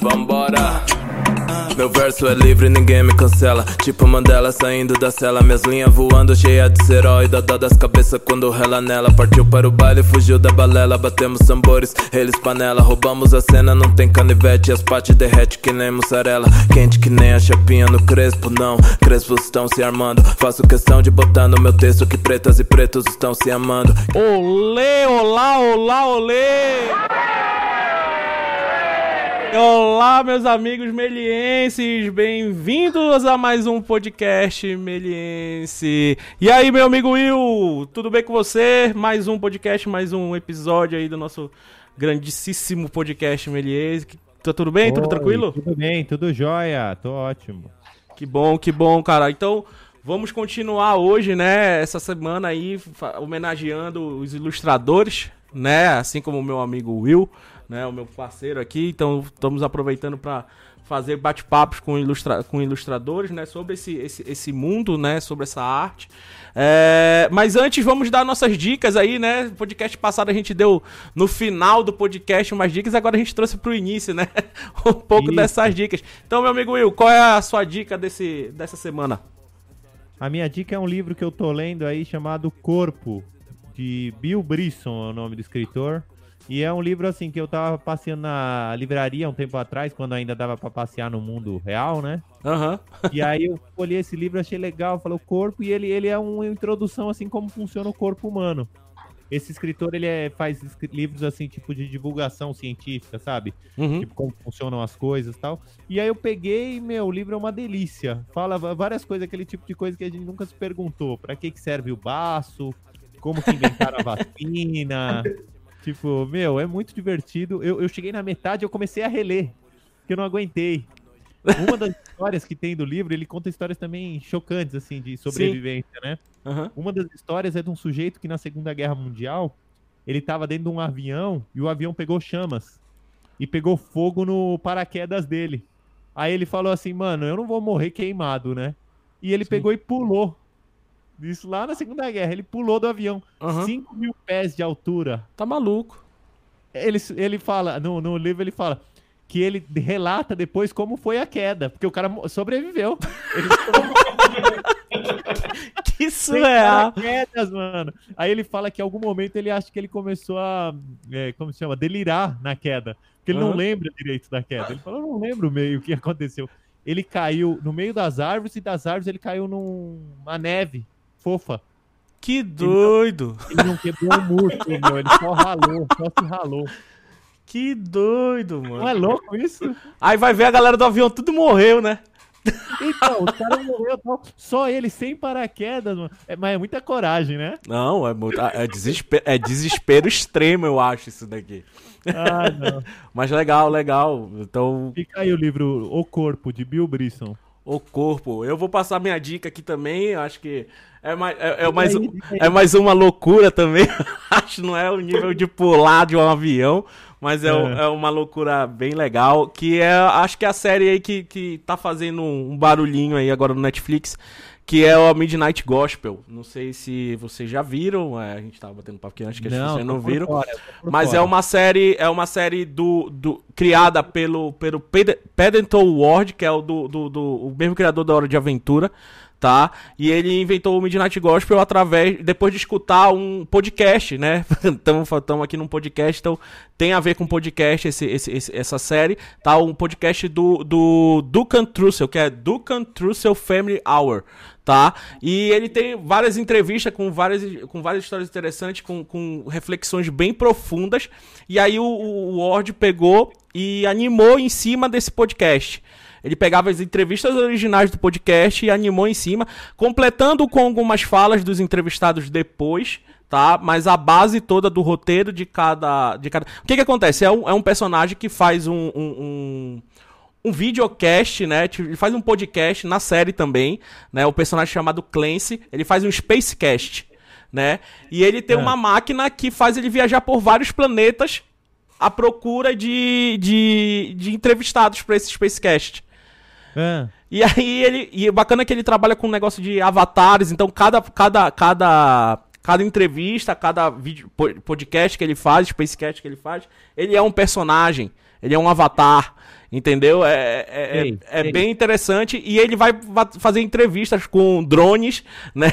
Vambora. Meu verso é livre, ninguém me cancela. Tipo Mandela saindo da cela. Minhas linhas voando, cheia de serói. Dó das cabeças quando rela nela. Partiu para o baile, fugiu da balela. Batemos tambores, eles panela. Roubamos a cena, não tem canivete. As pates derrete que nem mussarela. Quente que nem a chapinha no crespo, não. Crespos estão se armando. Faço questão de botar no meu texto que pretas e pretos estão se amando. Olê, olá, olá, olê! Olá, meus amigos melienses, bem-vindos a mais um podcast meliense. E aí, meu amigo Will, tudo bem com você? Mais um podcast, mais um episódio aí do nosso grandíssimo podcast meliense. Tá tudo bem? Oi, tudo tranquilo? Tudo bem, tudo jóia, tô ótimo. Que bom, que bom, cara. Então, vamos continuar hoje, né, essa semana aí, homenageando os ilustradores, né, assim como o meu amigo Will né, o meu parceiro aqui. Então estamos aproveitando para fazer bate-papos com, ilustra com ilustradores, né, sobre esse, esse, esse mundo, né, sobre essa arte. É, mas antes vamos dar nossas dicas aí, né? Podcast passado a gente deu no final do podcast umas dicas, agora a gente trouxe para o início, né? um pouco Isso. dessas dicas. Então, meu amigo Will, qual é a sua dica desse, dessa semana? A minha dica é um livro que eu tô lendo aí chamado Corpo, de Bill Brisson, é o nome do escritor. E é um livro assim que eu tava passeando na livraria um tempo atrás, quando ainda dava para passear no mundo real, né? Aham. Uhum. e aí eu olhei esse livro, achei legal, falou corpo, e ele, ele é uma introdução assim como funciona o corpo humano. Esse escritor, ele é, faz livros assim, tipo de divulgação científica, sabe? Uhum. Tipo, como funcionam as coisas e tal. E aí eu peguei, meu, o livro é uma delícia. Fala várias coisas, aquele tipo de coisa que a gente nunca se perguntou. Para que que serve o baço? Como que inventaram a vacina? Tipo, meu, é muito divertido. Eu, eu cheguei na metade e eu comecei a reler, porque eu não aguentei. Uma das histórias que tem do livro, ele conta histórias também chocantes, assim, de sobrevivência, Sim. né? Uhum. Uma das histórias é de um sujeito que na Segunda Guerra Mundial, ele tava dentro de um avião e o avião pegou chamas. E pegou fogo no paraquedas dele. Aí ele falou assim, mano, eu não vou morrer queimado, né? E ele Sim. pegou e pulou isso lá na Segunda Guerra. Ele pulou do avião. Uhum. 5 mil pés de altura. Tá maluco. Ele, ele fala, no, no livro ele fala que ele relata depois como foi a queda, porque o cara sobreviveu. Ele que surreal. Quedas, mano. Aí ele fala que em algum momento ele acha que ele começou a, é, como se chama, delirar na queda, porque ele uhum. não lembra direito da queda. Ele fala, eu não lembro meio o que aconteceu. Ele caiu no meio das árvores e das árvores ele caiu numa neve fofa. Que doido! Ele não, ele não quebrou um músculo, meu. Ele só ralou, só se ralou. Que doido, mano. Não é louco isso? Aí vai ver a galera do avião, tudo morreu, né? Então, o cara morreu, só ele, sem paraquedas, mano. É, mas é muita coragem, né? Não, é, é, desespero, é desespero extremo, eu acho, isso daqui. Ah, não. mas legal, legal. Então. Fica aí o livro O Corpo, de Bill Brisson. O Corpo. Eu vou passar minha dica aqui também, acho que é mais, é, é mais, é mais uma loucura também. Acho não é o nível de pular de um avião, mas é, é. é, uma loucura bem legal. Que é, acho que é a série aí que, que tá fazendo um barulhinho aí agora no Netflix. Que é o Midnight Gospel. Não sei se vocês já viram. É, a gente tava batendo papo aqui antes que não, vocês não viram. Fora, mas fora. é uma série, é uma série do, do criada pelo, pelo Pedental Ward, que é o do, do, do, o mesmo criador da Hora de Aventura tá? E ele inventou o Midnight Gospel através depois de escutar um podcast, né? Estamos aqui num podcast, então tem a ver com podcast esse, esse, esse, essa série, tá? Um podcast do do Duncan Trussell, que é Duncan Trussell Family Hour, tá? E ele tem várias entrevistas com várias, com várias histórias interessantes, com, com reflexões bem profundas. E aí o, o Ward pegou e animou em cima desse podcast. Ele pegava as entrevistas originais do podcast e animou em cima, completando com algumas falas dos entrevistados depois, tá? Mas a base toda do roteiro de cada. De cada... O que, que acontece? É um, é um personagem que faz um, um, um um videocast, né? Ele faz um podcast na série também, né? O personagem chamado Clancy, ele faz um Spacecast, né? E ele tem é. uma máquina que faz ele viajar por vários planetas à procura de, de, de entrevistados para esse Spacecast. É. E aí ele. E o bacana é que ele trabalha com um negócio de avatares, então cada. cada, cada cada entrevista, cada vídeo, podcast que ele faz, spacecast que ele faz, ele é um personagem, ele é um avatar. Entendeu? É, é, é, é bem interessante. E ele vai fazer entrevistas com drones, né?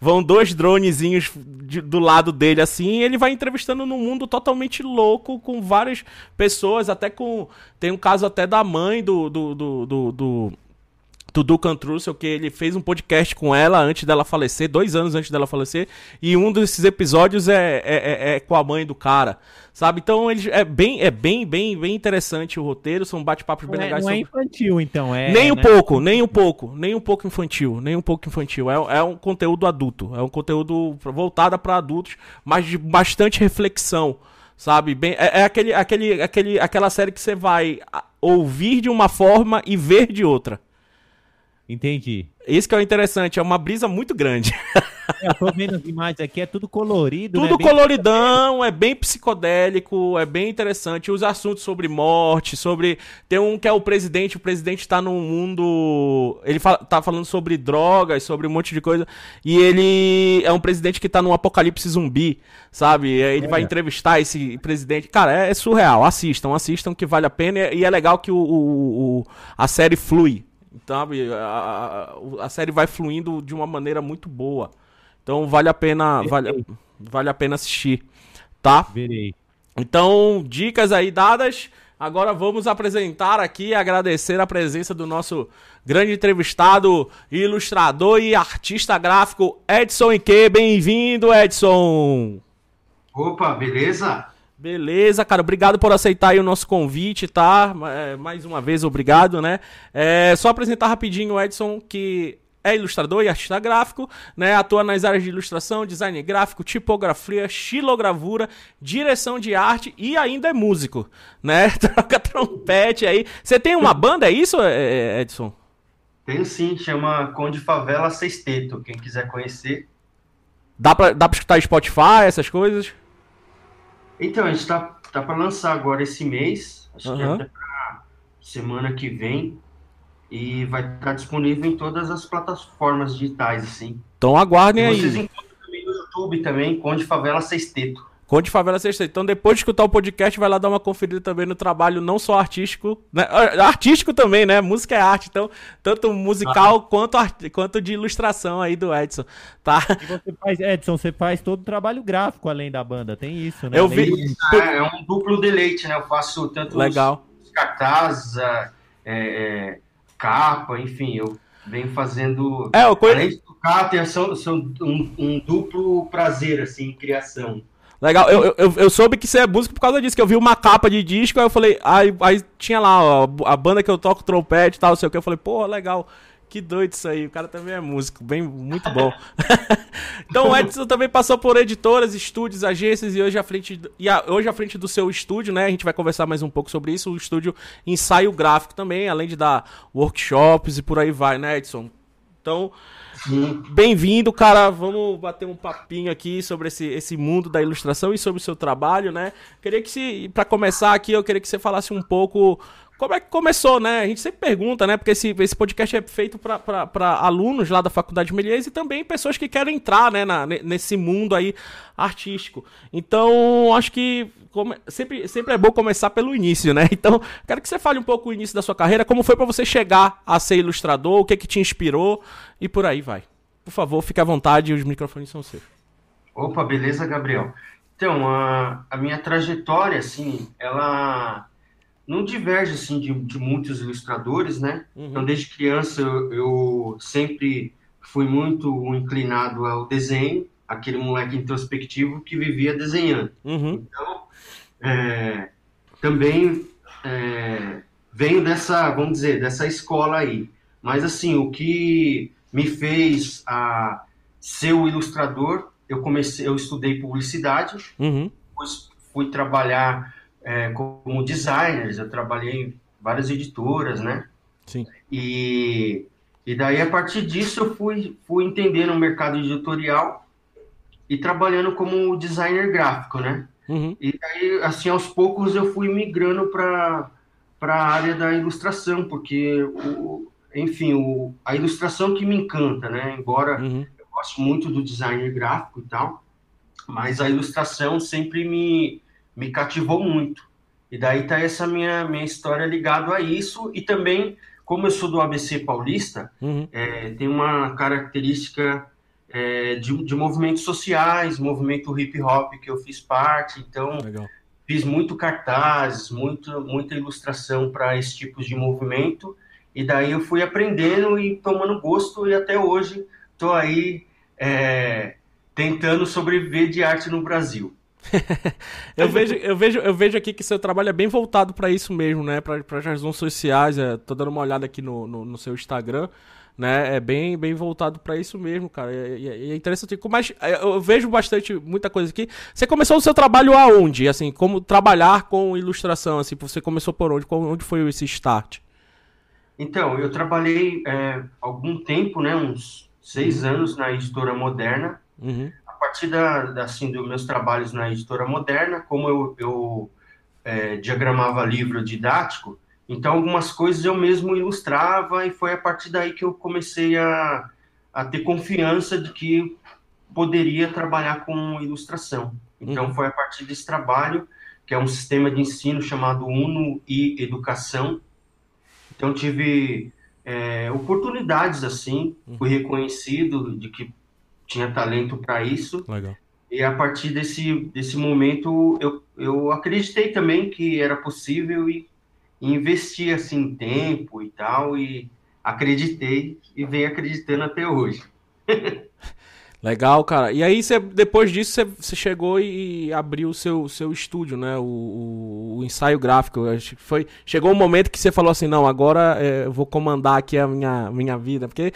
Vão dois dronezinhos de, do lado dele assim. E ele vai entrevistando num mundo totalmente louco, com várias pessoas, até com. Tem um caso até da mãe do, do, do, do, do do Ducan Trussell, que ele fez um podcast com ela antes dela falecer, dois anos antes dela falecer, e um desses episódios é, é, é, é com a mãe do cara, sabe? Então ele é bem, é bem, bem, bem interessante o roteiro, são bate-papos bem é, legais. Não é infantil, então, é. Nem um né? pouco, nem um pouco, nem um pouco infantil, nem um pouco infantil. É, é um conteúdo adulto, é um conteúdo voltado para adultos, mas de bastante reflexão sabe? Bem, é, é, aquele, aquele, aquele, aquela série que você vai ouvir de uma forma e ver de outra. Entendi. Isso que é o interessante, é uma brisa muito grande. É, eu tô vendo as imagens aqui, é tudo colorido, Tudo né? coloridão, é bem psicodélico, é bem interessante. Os assuntos sobre morte, sobre. Tem um que é o presidente, o presidente tá num mundo. Ele fala, tá falando sobre drogas, sobre um monte de coisa. E ele é um presidente que tá num apocalipse zumbi, sabe? Ele é. vai entrevistar esse presidente. Cara, é, é, surreal. Assistam, assistam que vale a pena. E é legal que o, o, o a série flui sabe? A, a, a, série vai fluindo de uma maneira muito boa. Então vale a pena, vale, vale a pena assistir, tá? Verei. Então, dicas aí dadas. Agora vamos apresentar aqui, agradecer a presença do nosso grande entrevistado, ilustrador e artista gráfico Edson Ike. Bem-vindo, Edson! Opa, beleza? Beleza, cara. Obrigado por aceitar aí o nosso convite, tá? É, mais uma vez, obrigado, né? É, só apresentar rapidinho o Edson, que é ilustrador e artista gráfico, né? Atua nas áreas de ilustração, design gráfico, tipografia, xilogravura, direção de arte e ainda é músico, né? Troca trompete aí. Você tem uma banda, é isso, é, é, Edson? Tenho sim, chama Conde Favela Sexteto, quem quiser conhecer. Dá pra, dá pra escutar Spotify, essas coisas? Então, a gente está tá, tá para lançar agora esse mês, acho uhum. que até pra semana que vem, e vai estar tá disponível em todas as plataformas digitais, assim. Então aguardem e aí. Vocês encontram também no YouTube também, Conde Favela Sexteto. Conde Favela Sexta. Então, depois de escutar o podcast, vai lá dar uma conferida também no trabalho, não só artístico, né? artístico também, né? Música é arte, então, tanto musical ah. quanto, art... quanto de ilustração aí do Edson, tá? E você faz, Edson, você faz todo o trabalho gráfico além da banda, tem isso, né? Eu vi. É, é, um duplo deleite, né? Eu faço tanto Legal. os cartazes, é, é, capa, enfim, eu venho fazendo. É, eu conheço... Além de tocar, são, são um, um duplo prazer, assim, em criação. Legal, eu, eu, eu soube que você é músico por causa disso, que eu vi uma capa de disco, aí eu falei, aí, aí tinha lá ó, a banda que eu toco trompete e tal, sei o que, eu falei, pô, legal, que doido isso aí, o cara também é músico, bem, muito bom. então o Edson também passou por editoras, estúdios, agências e hoje à frente, e a, hoje à frente do seu estúdio, né, a gente vai conversar mais um pouco sobre isso, o estúdio Ensaio Gráfico também, além de dar workshops e por aí vai, né, Edson? Então, Bem-vindo, cara. Vamos bater um papinho aqui sobre esse, esse mundo da ilustração e sobre o seu trabalho, né? Queria que se, para começar aqui, eu queria que você falasse um pouco como é que começou, né? A gente sempre pergunta, né? Porque esse, esse podcast é feito para alunos lá da Faculdade de Melies e também pessoas que querem entrar né, na, nesse mundo aí artístico. Então, acho que come, sempre, sempre é bom começar pelo início, né? Então, quero que você fale um pouco o início da sua carreira, como foi para você chegar a ser ilustrador, o que que te inspirou e por aí vai. Por favor, fique à vontade, os microfones são seus. Opa, beleza, Gabriel? Então, a, a minha trajetória, assim, ela não diverge assim de, de muitos ilustradores, né? Uhum. Então, desde criança eu, eu, sempre fui muito inclinado ao desenho, aquele moleque introspectivo que vivia desenhando. Uhum. Então, é, também é, venho dessa, vamos dizer, dessa escola aí. Mas assim, o que me fez a ser o ilustrador, eu comecei, eu estudei publicidade, uhum. depois fui trabalhar é, como designers, eu trabalhei em várias editoras, né? Sim. E, e daí, a partir disso, eu fui, fui entendendo o mercado editorial e trabalhando como designer gráfico, né? Uhum. E aí, assim, aos poucos eu fui migrando para a área da ilustração, porque, o, enfim, o, a ilustração que me encanta, né? Embora uhum. eu gosto muito do designer gráfico e tal, mas a ilustração sempre me, me cativou muito. E daí tá essa minha, minha história ligado a isso. E também, como eu sou do ABC Paulista, uhum. é, tem uma característica é, de, de movimentos sociais, movimento hip hop que eu fiz parte. Então, Legal. fiz muito cartazes, muito, muita ilustração para esse tipo de movimento. E daí eu fui aprendendo e tomando gosto. E até hoje estou aí é, tentando sobreviver de arte no Brasil. eu, vejo, eu, vejo, eu vejo aqui que seu trabalho é bem voltado para isso mesmo, né? Para as razões sociais. É, tô dando uma olhada aqui no, no, no seu Instagram, né? É bem, bem voltado para isso mesmo, cara. E, é, é, interessante. Mas é, eu vejo bastante, muita coisa aqui. Você começou o seu trabalho aonde? Assim, como trabalhar com ilustração? Assim, você começou por onde? Onde foi esse start? Então, eu trabalhei é, algum tempo, né? Uns seis uhum. anos na editora moderna. Uhum partir da, da, assim, dos meus trabalhos na editora moderna, como eu, eu é, diagramava livro didático, então algumas coisas eu mesmo ilustrava e foi a partir daí que eu comecei a, a ter confiança de que poderia trabalhar com ilustração. Então uhum. foi a partir desse trabalho, que é um sistema de ensino chamado Uno e Educação. Então tive é, oportunidades assim, fui uhum. reconhecido de que tinha talento para isso. Legal. E a partir desse, desse momento, eu, eu acreditei também que era possível e, e investi assim tempo e tal, e acreditei e venho acreditando até hoje. Legal, cara. E aí, você, depois disso, você, chegou e abriu o seu, seu estúdio, né? O, o, o, ensaio gráfico. Foi, chegou um momento que você falou assim, não, agora é, eu vou comandar aqui a minha, minha vida. Porque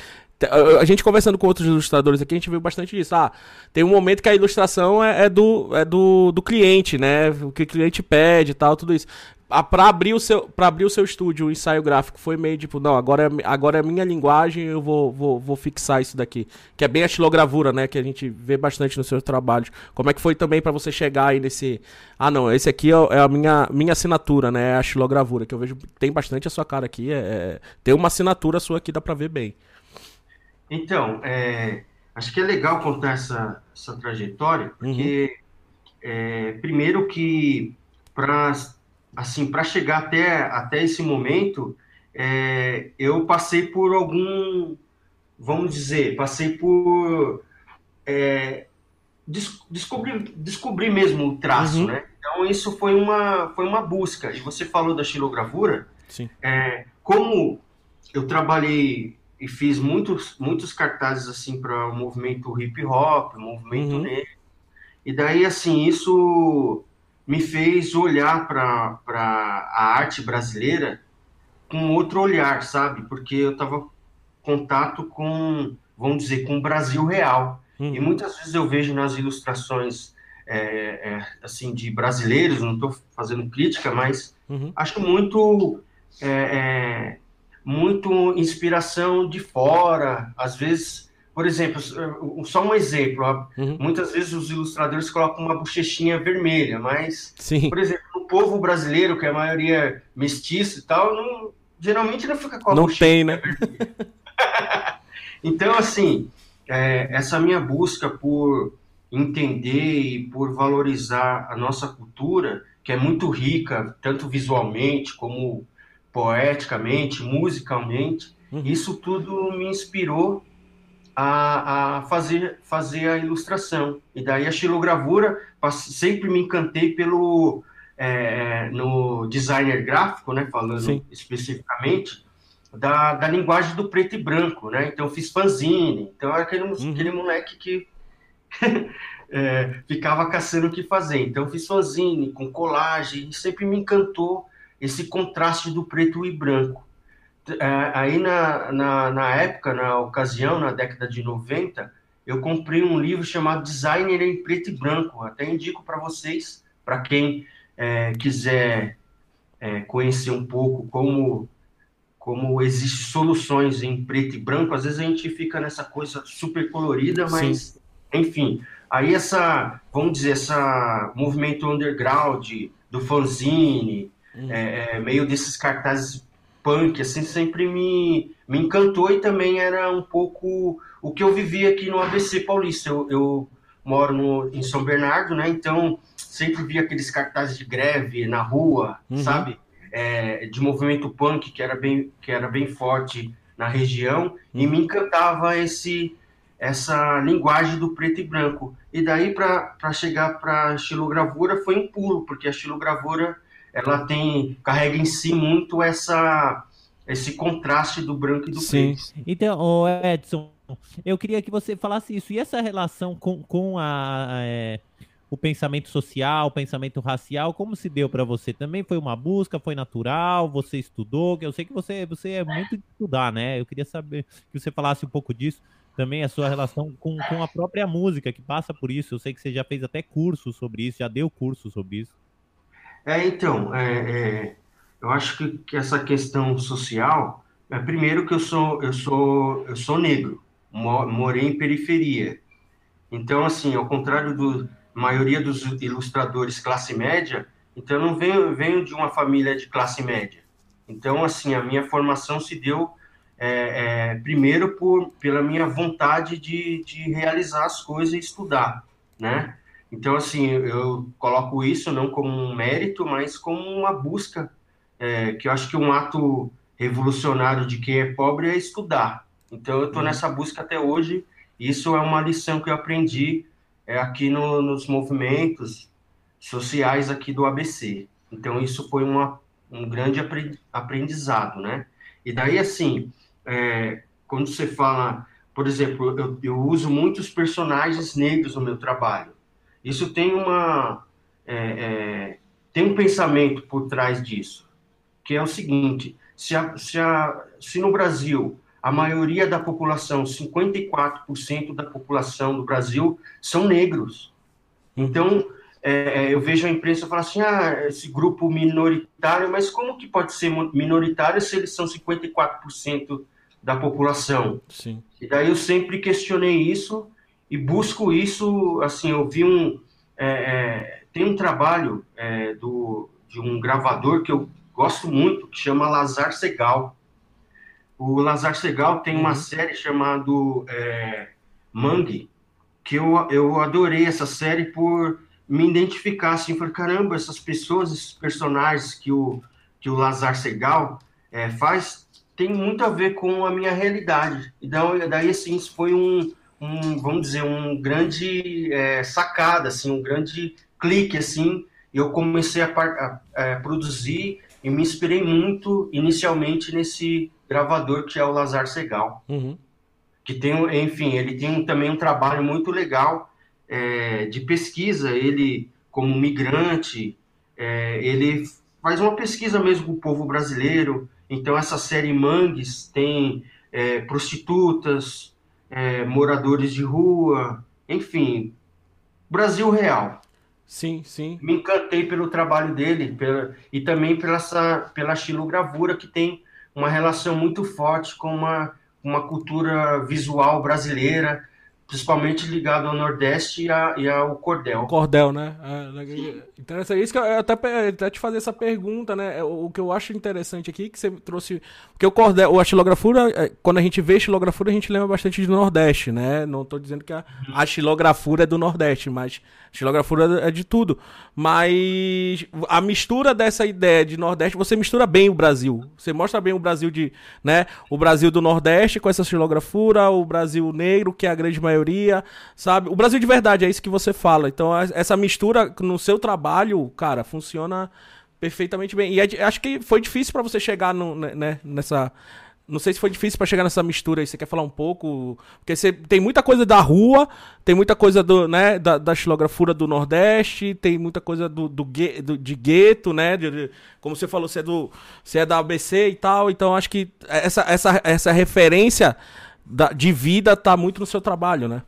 a gente conversando com outros ilustradores aqui, a gente viu bastante isso. Ah, tem um momento que a ilustração é, é do, é do, do cliente, né? O que o cliente pede e tal, tudo isso. Ah, para abrir o seu para abrir o seu estúdio, o ensaio gráfico foi meio tipo, não, agora é, agora é minha linguagem, eu vou, vou, vou fixar isso daqui. Que é bem a estilogravura, né, que a gente vê bastante nos seus trabalhos. Como é que foi também para você chegar aí nesse, ah, não, esse aqui é, é a minha minha assinatura, né, a estilogravura, que eu vejo tem bastante a sua cara aqui, é, é tem uma assinatura sua aqui dá para ver bem. Então, é, acho que é legal contar essa, essa trajetória, porque uhum. é, primeiro que para assim para chegar até até esse momento, é, eu passei por algum, vamos dizer, passei por é, des, descobrir descobrir mesmo o traço, uhum. né? Então isso foi uma foi uma busca. E você falou da xilogravura. Sim. É, como eu trabalhei e fiz muitos, muitos cartazes assim para o movimento hip hop, movimento uhum. negro. E daí, assim, isso me fez olhar para a arte brasileira com outro olhar, sabe? Porque eu estava contato com, vamos dizer, com o Brasil real. Uhum. E muitas vezes eu vejo nas ilustrações é, é, assim de brasileiros, não estou fazendo crítica, mas uhum. acho muito é, é muito inspiração de fora, às vezes, por exemplo, só um exemplo, uhum. muitas vezes os ilustradores colocam uma bochechinha vermelha, mas, Sim. por exemplo, o povo brasileiro, que é a maioria mestiço e tal, não, geralmente não fica com a não tem, né? então, assim, é, essa minha busca por entender e por valorizar a nossa cultura, que é muito rica, tanto visualmente como poeticamente, musicalmente. Uhum. Isso tudo me inspirou a, a, fazer, fazer a ilustração. E daí a xilogravura, sempre me encantei pelo é, no designer gráfico, né, falando Sim. especificamente, da, da linguagem do preto e branco, né? Então eu fiz fanzine, então era aquele, uhum. aquele moleque que é, ficava caçando o que fazer. Então fiz fanzine com colagem, e sempre me encantou esse contraste do preto e branco. É, aí na, na, na, época, na ocasião, na década de 90, eu comprei um livro chamado Designer em Preto e Branco. Até indico para vocês, para quem é, quiser é, conhecer um pouco como como existem soluções em preto e branco. Às vezes a gente fica nessa coisa super colorida, mas Sim. enfim. Aí essa, vamos dizer, essa movimento underground do fanzine, Uhum. É, é, meio desses cartazes punk, assim, sempre me, me encantou e também era um pouco o que eu vivia aqui no ABC Paulista. Eu, eu moro no, em São Bernardo, né? Então sempre vi aqueles cartazes de greve na rua, uhum. sabe? É, de movimento punk que era bem que era bem forte na região uhum. e me encantava esse essa linguagem do preto e branco. E daí para chegar para a estilogravura foi um pulo, porque a estilogravura ela tem carrega em si muito essa esse contraste do branco e do Sim. preto. Então, Edson, eu queria que você falasse isso. E essa relação com, com a, é, o pensamento social, o pensamento racial, como se deu para você? Também foi uma busca, foi natural? Você estudou? Eu sei que você, você é muito de estudar, né? Eu queria saber que você falasse um pouco disso. Também a sua relação com, com a própria música, que passa por isso. Eu sei que você já fez até curso sobre isso, já deu curso sobre isso. É, então, é, é, eu acho que, que essa questão social, é, primeiro que eu sou, eu sou, eu sou negro, morei em periferia. Então, assim, ao contrário da maioria dos ilustradores classe média, então eu não venho, venho de uma família de classe média. Então, assim, a minha formação se deu é, é, primeiro por, pela minha vontade de, de realizar as coisas e estudar, né? Então, assim, eu coloco isso não como um mérito, mas como uma busca, é, que eu acho que um ato revolucionário de quem é pobre é estudar. Então, eu estou uhum. nessa busca até hoje. Isso é uma lição que eu aprendi é, aqui no, nos movimentos sociais aqui do ABC. Então, isso foi uma, um grande aprendizado, né? E daí, assim, é, quando você fala, por exemplo, eu, eu uso muitos personagens negros no meu trabalho. Isso tem uma é, é, tem um pensamento por trás disso, que é o seguinte: se, a, se, a, se no Brasil a maioria da população, 54% da população do Brasil são negros, então é, é eu vejo a imprensa falar assim, ah, esse grupo minoritário, mas como que pode ser minoritário se eles são 54% da população? Sim. E daí eu sempre questionei isso e busco isso, assim, eu vi um, é, é, tem um trabalho é, do, de um gravador que eu gosto muito, que chama Lazar Segal. O Lazar Segal tem uma uhum. série chamada é, Mangue, que eu, eu adorei essa série por me identificar, assim, falei, caramba, essas pessoas, esses personagens que o, que o Lazar Segal é, faz, tem muito a ver com a minha realidade. Então, daí, assim, isso foi um, um, vamos dizer, um grande é, sacada, assim, um grande clique, assim, eu comecei a, a, a, produzir e me inspirei muito inicialmente nesse gravador que é o Lazar Segal, uhum. que tem, enfim, ele tem também um trabalho muito legal é, de pesquisa, ele como migrante, é, ele faz uma pesquisa mesmo com o povo brasileiro, então essa série Mangues tem é, prostitutas, é, moradores de rua, enfim, Brasil real. Sim, sim. Me encantei pelo trabalho dele pela, e também pela, essa, pela estilogravura, que tem uma relação muito forte com uma, uma cultura visual brasileira, principalmente ligado ao Nordeste e, a, e ao cordel. Cordel, né? É, interessante. Isso que eu até, até te fazer essa pergunta, né? É, o, o, que eu acho interessante aqui, que você trouxe. Porque o cordel, a xilografura, é, quando a gente vê xilografura, a gente lembra bastante do Nordeste, né? Não estou dizendo que a, a xilografura é do Nordeste, mas a xilografura é de tudo. Mas a mistura dessa ideia de Nordeste, você mistura bem o Brasil. Você mostra bem o Brasil de, né? O Brasil do Nordeste com essa xilografura, o Brasil negro, que é a grande maioria maioria, sabe? O Brasil de verdade, é isso que você fala. Então, essa mistura no seu trabalho, cara, funciona perfeitamente bem. E é, acho que foi difícil para você chegar no, né, né, nessa. Não sei se foi difícil para chegar nessa mistura aí. Você quer falar um pouco? Porque você tem muita coisa da rua, tem muita coisa do, né, da, da xilografura do Nordeste, tem muita coisa do, do, do de gueto, né? De, de, como você falou, você é, do, você é da ABC e tal. Então acho que essa, essa, essa referência de vida está muito no seu trabalho, né?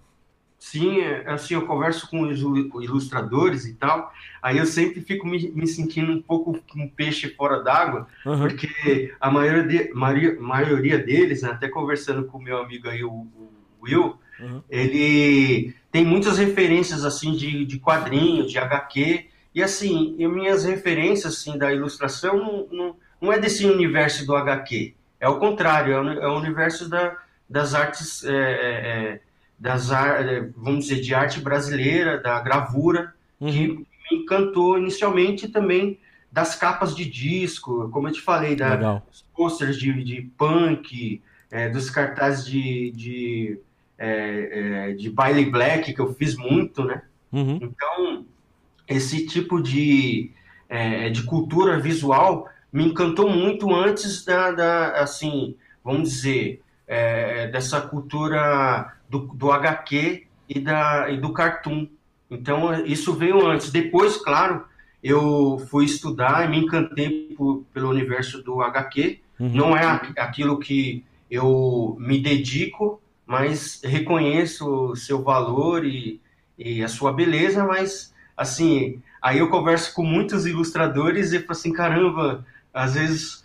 Sim, é, assim, eu converso com os ilustradores e tal, aí eu sempre fico me, me sentindo um pouco um peixe fora d'água, uhum. porque a maioria, de, maioria, maioria deles, né, até conversando com o meu amigo aí, o, o Will, uhum. ele tem muitas referências, assim, de, de quadrinhos, de HQ, e assim, e minhas referências, assim, da ilustração não, não, não é desse universo do HQ, é o contrário, é o, é o universo da, das artes é, é, é, das vamos dizer de arte brasileira, da gravura, uhum. que me encantou inicialmente também das capas de disco, como eu te falei, da, dos posters de, de punk, é, dos cartazes de, de, é, é, de baile black, que eu fiz muito, né? Uhum. Então, esse tipo de, é, de cultura visual me encantou muito antes da, da assim, vamos dizer, é, dessa cultura do, do HQ e, da, e do cartoon. Então, isso veio antes. Depois, claro, eu fui estudar e me encantei por, pelo universo do HQ. Uhum. Não é aquilo que eu me dedico, mas reconheço o seu valor e, e a sua beleza, mas, assim, aí eu converso com muitos ilustradores e falo assim, caramba, às vezes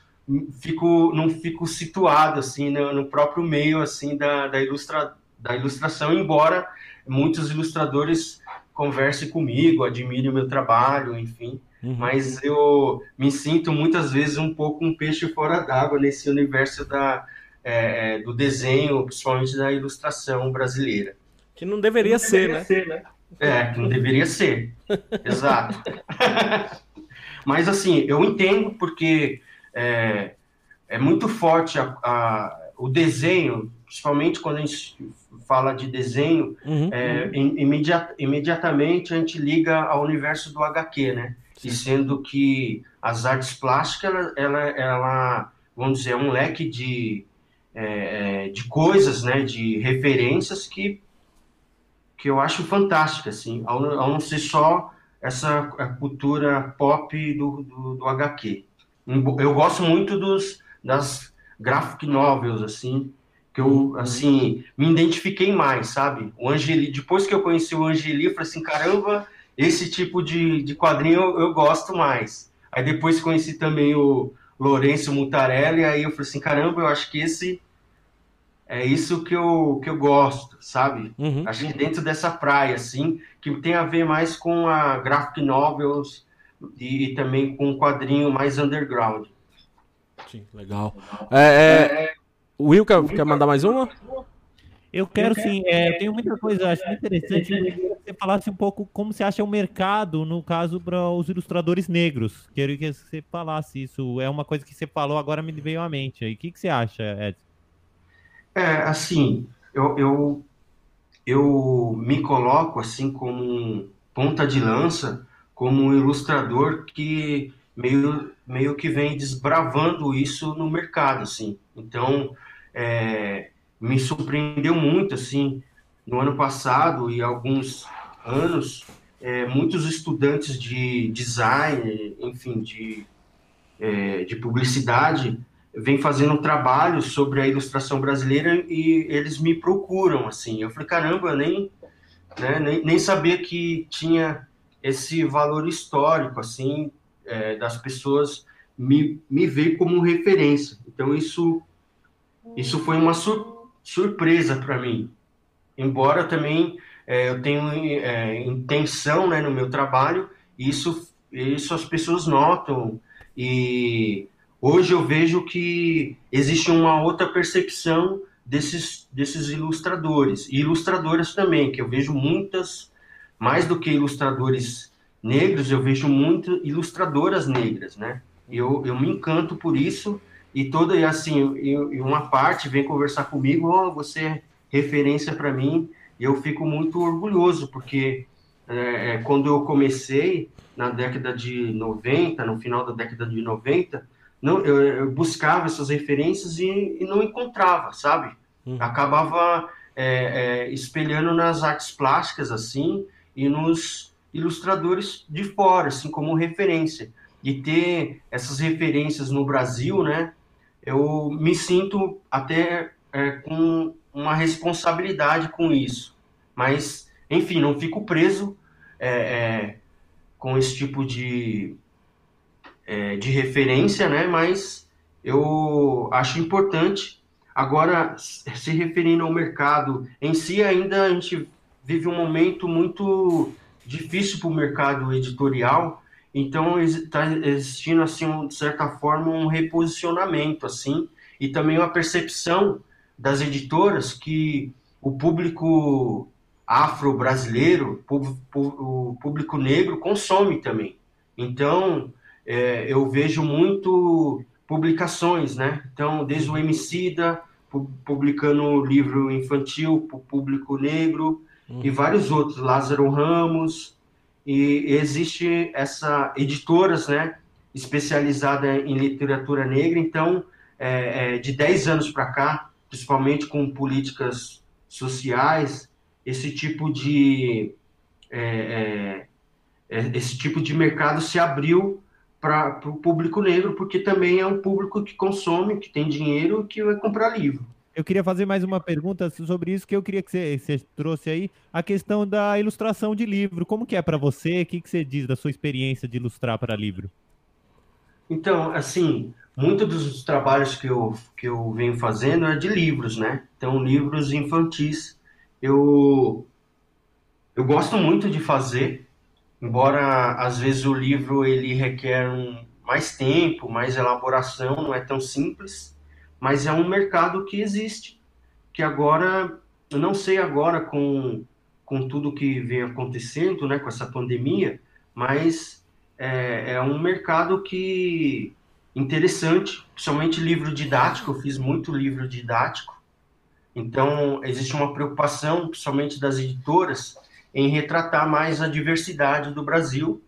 fico, não fico situado, assim, no, no próprio meio, assim, da, da, ilustra, da ilustração, embora muitos ilustradores conversem comigo, admirem o meu trabalho, enfim, uhum. mas eu me sinto muitas vezes um pouco um peixe fora d'água nesse universo da, é, é do desenho, principalmente da ilustração brasileira. Que não deveria, não deveria ser, né? ser, né? É, que não deveria ser. Exato. Mas assim, eu entendo porque é, é muito forte a, a, o desenho, principalmente quando a gente fala de desenho, uhum, é, uhum. Imediat, imediatamente a gente liga ao universo do HQ, né? Sim. E sendo que as artes plásticas, ela, ela, ela vamos dizer, é um leque de, é, é de coisas, né? De referências que que eu acho fantástica, assim, ao, ao não ser só essa cultura pop do, do, do, HQ. Eu gosto muito dos, das graphic novels, assim, que eu, uhum. assim, me identifiquei mais, sabe? O Angeli, depois que eu conheci o Angeli, eu falei assim, caramba, esse tipo de, de quadrinho eu, eu gosto mais. Aí depois conheci também o Lourenço Mutarelli, aí eu falei assim, caramba, eu acho que esse é isso que eu, que eu gosto, sabe? Uhum. A gente dentro dessa praia, assim, que tem a ver mais com a graphic novels e, e também com um quadrinho mais underground. Sim, legal. É, é, o Will quer, quer mandar mais uma? Eu quero sim, é, eu tenho muita coisa, acho interessante que você falasse um pouco como você acha o mercado, no caso, para os ilustradores negros. Quero que você falasse isso. É uma coisa que você falou, agora me veio à mente. E o que, que você acha, Edson? É, assim, eu, eu, eu me coloco assim como um ponta de lança, como um ilustrador que meio, meio que vem desbravando isso no mercado, assim. Então, é, me surpreendeu muito, assim, no ano passado e alguns anos, é, muitos estudantes de design, enfim, de, é, de publicidade, vem fazendo trabalho sobre a ilustração brasileira e eles me procuram, assim. Eu falei, caramba, eu nem, né, nem, nem sabia que tinha esse valor histórico, assim, é, das pessoas me, me ver como referência. Então, isso, isso foi uma sur, surpresa para mim. Embora também é, eu tenha é, intenção né, no meu trabalho, isso, isso as pessoas notam e Hoje eu vejo que existe uma outra percepção desses, desses ilustradores e ilustradoras também, que eu vejo muitas, mais do que ilustradores negros, eu vejo muitas ilustradoras negras, né? Eu, eu me encanto por isso e toda e assim, e uma parte vem conversar comigo, oh, você é referência para mim, e eu fico muito orgulhoso porque é, é, quando eu comecei na década de 90, no final da década de 90, não, eu, eu buscava essas referências e, e, não encontrava, sabe? Uhum. Acabava é, é, espelhando nas artes plásticas, assim, e nos ilustradores de fora, assim, como referência. E ter essas referências no Brasil, né? Eu me sinto até é, com uma responsabilidade com isso. Mas, enfim, não fico preso é, é, com esse tipo de, é, de referência, né? Mas eu acho importante. Agora, se referindo ao mercado em si, ainda a gente vive um momento muito difícil para o mercado editorial. Então está existindo assim, de certa forma, um reposicionamento assim, e também uma percepção das editoras que o o público afro-brasileiro, o público negro consome também. Então, é, eu vejo muito publicações, né? Então, desde o Emicida, publicando livro infantil para o público negro, uhum. e vários outros, Lázaro Ramos, e existe essa editoras, né, especializada em literatura negra, então, é, é, de 10 anos para cá, principalmente com políticas sociais, esse tipo de é, é, é esse tipo de mercado se abriu para o público negro, porque também é um público que consome, que tem dinheiro, que vai comprar livro. Eu queria fazer mais uma pergunta sobre isso que eu queria que você, você trouxe aí, a questão da ilustração de livro. Como que é para você? O que, que você diz da sua experiência de ilustrar para livro? Então, assim, muitos dos trabalhos que eu, que eu venho fazendo é de livros, né? Então, livros infantis. Eu, eu gosto muito de fazer, embora às vezes o livro ele requer um, mais tempo, mais elaboração, não é tão simples mas é um mercado que existe, que agora, eu não sei agora com, com tudo que vem acontecendo, né, com essa pandemia, mas é, é um mercado que interessante, principalmente livro didático, eu fiz muito livro didático, então existe uma preocupação, principalmente das editoras, em retratar mais a diversidade do Brasil,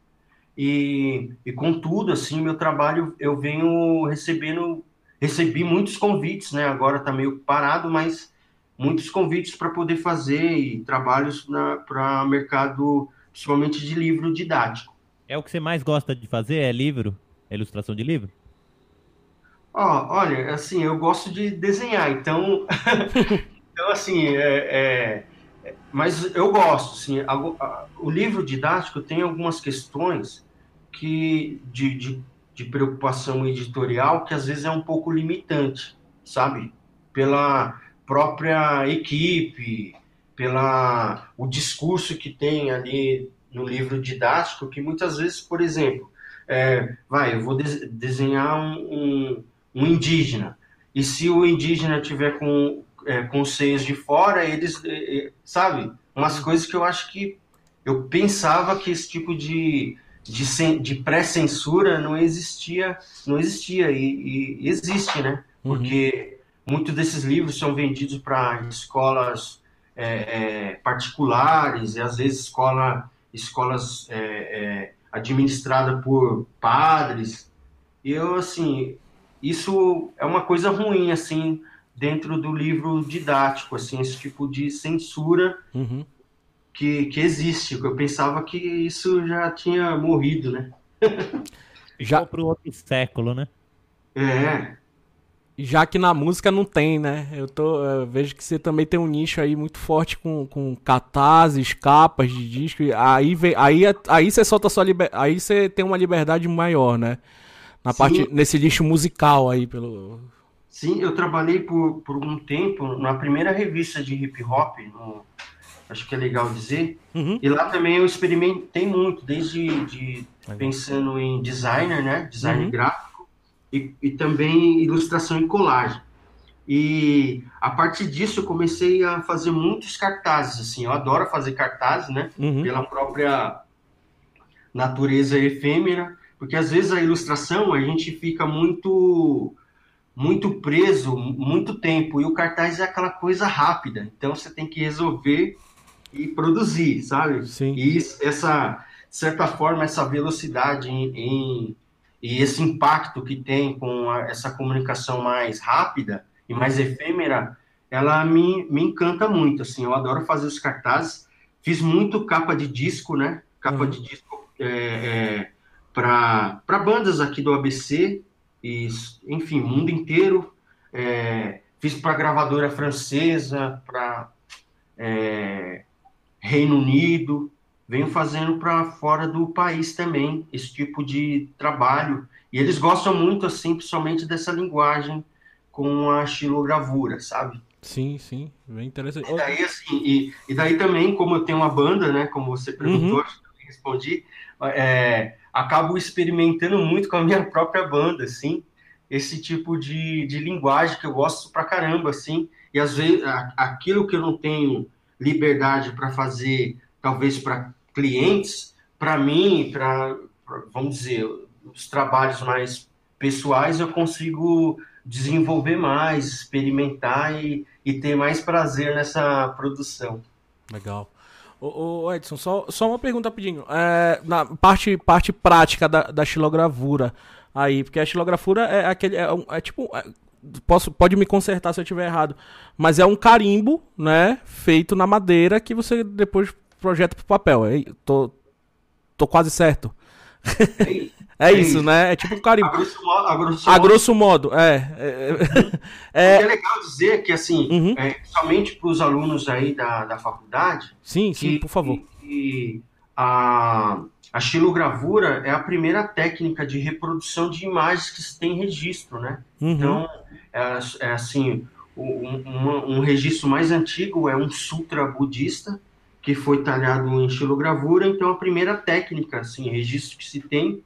e, e contudo, assim, meu trabalho eu venho recebendo recebi muitos convites, né? Agora está meio parado, mas muitos convites para poder fazer e trabalhos para mercado, principalmente de livro didático. É o que você mais gosta de fazer? É livro? É ilustração de livro? Oh, olha, assim, eu gosto de desenhar, então, então assim, é, é, mas eu gosto, assim, a, a, o livro didático tem algumas questões que de, de de preocupação editorial que às vezes é um pouco limitante, sabe? Pela própria equipe, pela o discurso que tem ali no livro didático, que muitas vezes, por exemplo, é, vai, eu vou de desenhar um, um, um, indígena, e se o indígena tiver com, é, com os seios de fora, eles, é, é sabe? Umas coisas que eu acho que eu pensava que esse tipo de de, de pré-censura não existia, não existia e, e existe, né? Uhum. Porque uhum. muitos desses livros são vendidos para escolas é, é, particulares e às vezes escola, escolas é, é administradas por padres. E eu assim, isso é uma coisa ruim assim dentro do livro didático, assim, esse tipo de censura. Uhum que, que existe. Eu pensava que isso já tinha morrido, né? já para outro século, né? É. Já que na música não tem, né? Eu, tô, eu vejo que você também tem um nicho aí muito forte com, com cartazes, capas de disco. Aí, vem, aí, aí você solta sua liber... Aí você tem uma liberdade maior, né? Na parte, nesse nicho musical aí, pelo. Sim, eu trabalhei por, por um tempo na primeira revista de hip hop, no, acho que é legal dizer. Uhum. E lá também eu experimentei muito, desde de, pensando em designer, né? Design uhum. gráfico e, e também ilustração e colagem. E a partir disso eu comecei a fazer muitos cartazes, assim, eu adoro fazer cartazes, né? Uhum. Pela própria natureza efêmera, porque às vezes a ilustração a gente fica muito muito preso muito tempo e o cartaz é aquela coisa rápida, então você tem que resolver e produzir, sabe? Sim. E essa, de certa forma, essa velocidade em, em, e esse impacto que tem com a, essa comunicação mais rápida e mais efêmera, ela me, me encanta muito, assim, eu adoro fazer os cartazes, fiz muito capa de disco, né? Capa uhum. de disco é, é, para bandas aqui do ABC, e, enfim, mundo inteiro, é, fiz para gravadora francesa, para é, Reino Unido, venho fazendo para fora do país também esse tipo de trabalho. E eles gostam muito, assim, principalmente dessa linguagem com a xilogravura, sabe? Sim, sim, bem interessante. E daí, assim, e, e daí também, como eu tenho uma banda, né, como você perguntou, uhum. eu respondi, é, acabo experimentando muito com a minha própria banda, assim, esse tipo de, de linguagem que eu gosto pra caramba, assim, e às vezes aquilo que eu não tenho liberdade para fazer, talvez para clientes, para mim, para, vamos dizer, os trabalhos mais pessoais, eu consigo desenvolver mais, experimentar e, e ter mais prazer nessa produção. Legal. Ô, Edson, só, só uma pergunta rapidinho. É, na parte, parte prática da, da xilogravura aí, porque a xilogravura é aquele. É, é tipo. É, posso, pode me consertar se eu estiver errado. Mas é um carimbo, né? Feito na madeira que você depois projeta pro papel. É, tô, tô quase certo. É, é, é isso, isso, né? É tipo um carimbo. A grosso modo. A grosso, a grosso modo, é. É, é, é legal dizer que, assim, uhum. é, somente para os alunos aí da, da faculdade. Sim, sim, por favor. Que a, a xilogravura é a primeira técnica de reprodução de imagens que se tem registro, né? Uhum. Então, é, é assim, um, um, um registro mais antigo é um sutra budista que foi talhado em xilogravura, então a primeira técnica, assim, registro que se tem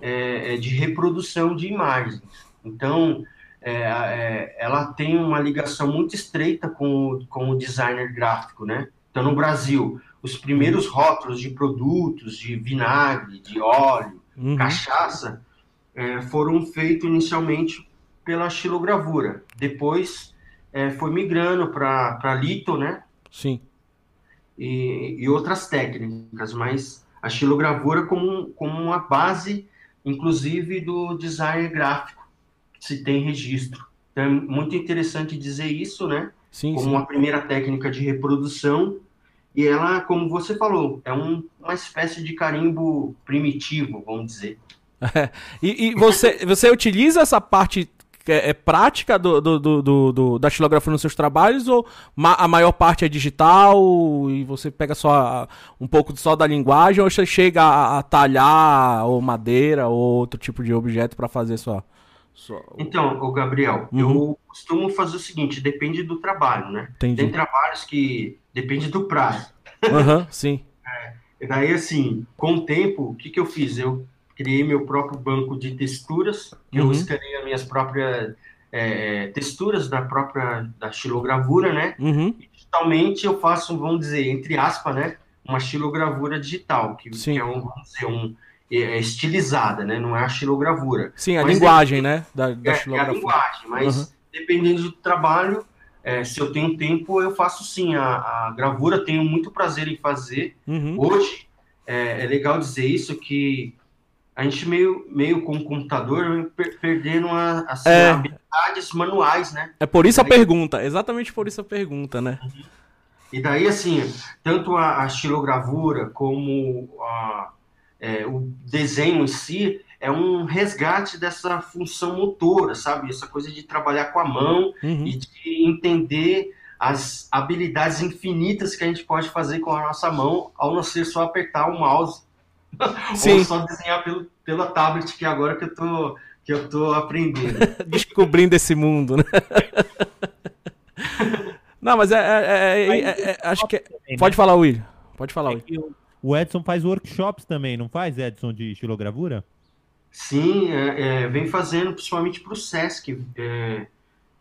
é, é, de reprodução de imagens. Então, é, é, ela tem uma ligação muito estreita com o, com o designer gráfico, né? Então, no Brasil, os primeiros rótulos de produtos, de vinagre, de óleo, uhum. cachaça, é, foram feitos inicialmente pela xilogravura. Depois é, foi migrando para lito, né? Sim. E, e, outras técnicas, mas a xilogravura como, como uma base inclusive do design gráfico, se tem registro. Então é muito interessante dizer isso, né? Sim, como sim. uma primeira técnica de reprodução. E ela, como você falou, é um, uma espécie de carimbo primitivo, vamos dizer. e, e você, você utiliza essa parte é, é prática do, do, do, do, da xilografia nos seus trabalhos ou ma a maior parte é digital e você pega só um pouco só da linguagem ou você chega a, a talhar ou madeira ou outro tipo de objeto para fazer sua, sua... Então, o Gabriel, uhum. eu costumo fazer o seguinte, depende do trabalho, né? Entendi. Tem trabalhos que depende do prazo. Uhum, sim. É, e daí, assim, com o tempo, o que, que eu fiz? Eu criei meu próprio banco de texturas, uhum. eu escanei as minhas próprias é, texturas da própria da xilogravura, né? Uhum. E digitalmente eu faço, vamos dizer, entre aspas, né? Uma xilogravura digital, que, que é um, vamos dizer, um, é, é estilizada, né? Não é a xilogravura. Sim, a mas linguagem, é, né? Da, da é, é, a linguagem, mas uhum. dependendo do trabalho, é, se eu tenho tempo, eu faço sim a, a gravura, tenho muito prazer em fazer. Uhum. Hoje, é, é, legal dizer isso, que a gente meio, meio com o computador per perdendo a, as é. habilidades manuais, né? É por isso a pergunta, exatamente por isso a pergunta, né? Uhum. E daí, assim, tanto a, a xilogravura como a, é, o desenho em si é um resgate dessa função motora, sabe? Essa coisa de trabalhar com a mão uhum. e de entender as habilidades infinitas que a gente pode fazer com a nossa mão ao não ser só apertar o mouse Sim. Ou só desenhar pelo, pela tablet, que é agora que eu tô, que eu tô aprendendo. Descobrindo esse mundo, né? Não, mas é, é, é, é acho que. Pode falar, Will. Pode falar, Will. O Edson faz workshops também, não faz, Edson, de estilogravura? Sim, vem fazendo principalmente para o Sesc.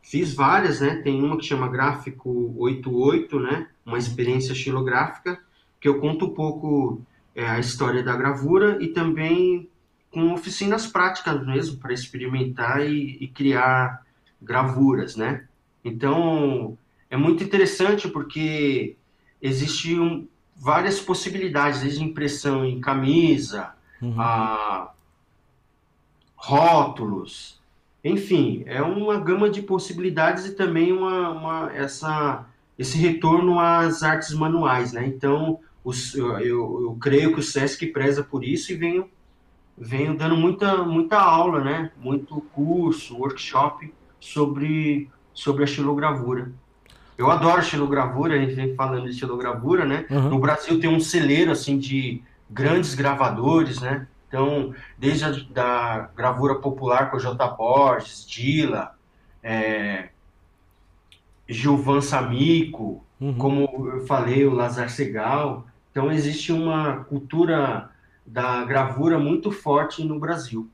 fiz várias, né? Tem uma que chama Gráfico 88, né? Uma experiência estilográfica, que eu conto um pouco é, a história da gravura e também com oficinas práticas mesmo para experimentar e, e, criar gravuras, né? Então é muito interessante porque existem várias possibilidades, desde impressão em camisa, uhum. a rótulos, enfim, é uma gama de possibilidades e também uma, uma essa esse retorno às artes manuais, né? Então os, eu, eu, creio que o SESC preza por isso e venho, venho dando muita, muita aula, né? Muito curso, workshop sobre, sobre a xilogravura. Eu adoro xilogravura, a gente vem falando de xilogravura, né? Uhum. No Brasil tem um celeiro, assim, de grandes gravadores, né? Então, desde a da gravura popular com J. Borges, Dila, é, Gilvan Samico, uhum. como eu falei, o Lazar Segal. Então existe uma cultura da gravura muito forte no Brasil.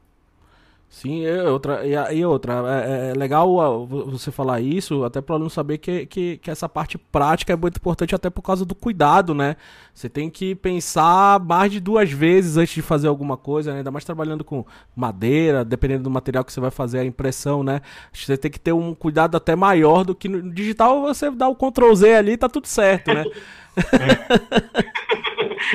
Sim, outra, e, outra é, é, legal você falar isso, até para o aluno saber que, que, que, essa parte prática é muito importante até por causa do cuidado, né? Você tem que pensar mais de duas vezes antes de fazer alguma coisa, né? ainda mais trabalhando com madeira, dependendo do material que você vai fazer a impressão, né? Você tem que ter um cuidado até maior do que no digital, você dá o Ctrl Z ali tá tudo certo, né?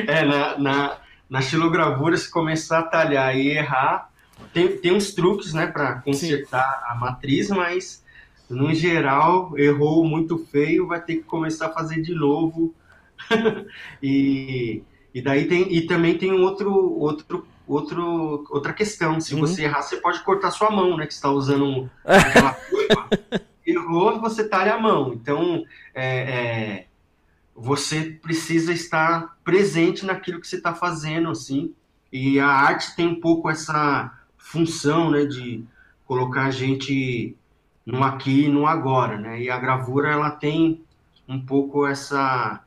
É, é na, na, na xilogravura, se começar a talhar e errar tem, tem uns truques, né, para consertar Sim. a matriz, mas no geral, errou muito feio, vai ter que começar a fazer de novo. e, e daí tem e também tem outro outro outro outra questão. Se uhum. você errar, você pode cortar sua mão, né? Que está usando aquela. Errou, você talha a mão. Então, é, é, você precisa estar presente naquilo que você está fazendo, assim. E a arte tem um pouco essa função, né, de colocar a gente no aqui e no agora, né? E a gravura ela tem um pouco essa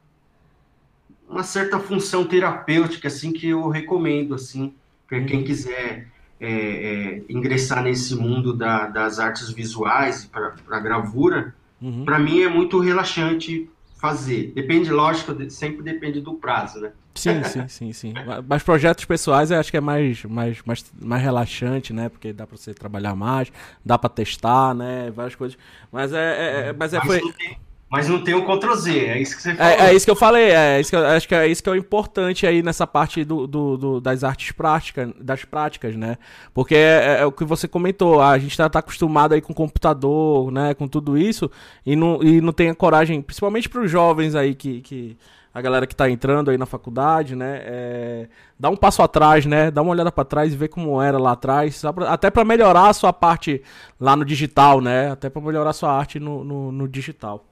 uma certa função terapêutica assim que eu recomendo assim para quem uhum. quiser é, é, ingressar nesse mundo da, das artes visuais para gravura, uhum. para mim é muito relaxante fazer. Depende, lógico, sempre depende do prazo, né? Sim, sim, sim, sim. Mas projetos pessoais eu acho que é mais, mais, mais, mais relaxante, né? Porque dá para você trabalhar mais, dá para testar, né? Várias coisas. Mas é, é, é mas é mas foi. Não tem, mas não tem o Ctrl Z, é isso que você falou. É, é isso que eu falei, é isso que eu, acho que é isso que é o importante aí nessa parte do, do, do das artes práticas, das práticas, né? Porque é, é, é, o que você comentou, a gente tá, tá acostumado aí com computador, né? Com tudo isso, e não, e não tem a coragem, principalmente para os jovens aí que, que a galera que está entrando aí na faculdade, né? É, dá um passo atrás, né? Dá uma olhada para trás e ver como era lá atrás, pra, até para melhorar a sua parte lá no digital, né? Até para melhorar a sua arte no, no, no, digital.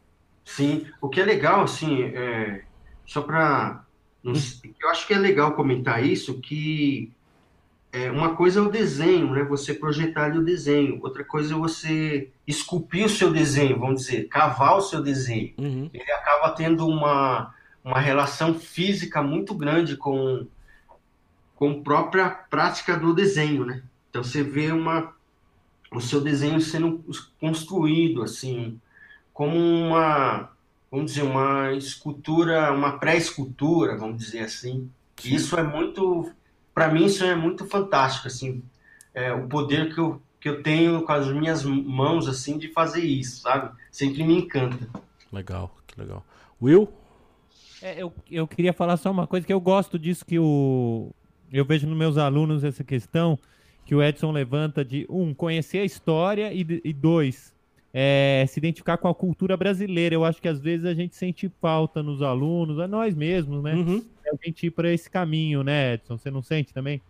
Sim, o que é legal, assim, é, só para. Eu acho que é legal comentar isso, que é, uma coisa é o desenho, né? Você projetar o desenho. Outra coisa é você esculpir o seu desenho, vamos dizer, cavar o seu desenho. Uhum. Ele acaba tendo uma uma relação física muito grande com, com a própria prática do desenho, né? Então você vê uma, o seu desenho sendo construído assim, como uma, vamos dizer, uma escultura, uma pré-escultura, vamos dizer assim. Isso é muito, para mim isso é muito fantástico, assim, é, o poder que eu, que eu tenho com as minhas mãos, assim, de fazer isso, sabe? Sempre me encanta. Legal, que legal. Will, é, eu, eu queria falar só uma coisa que eu gosto disso que o. Eu vejo nos meus alunos essa questão que o Edson levanta de um, conhecer a história e, e dois, é, se identificar com a cultura brasileira. Eu acho que às vezes a gente sente falta nos alunos, a nós mesmos, né? Uhum. É a gente ir para esse caminho, né, Edson? Você não sente também?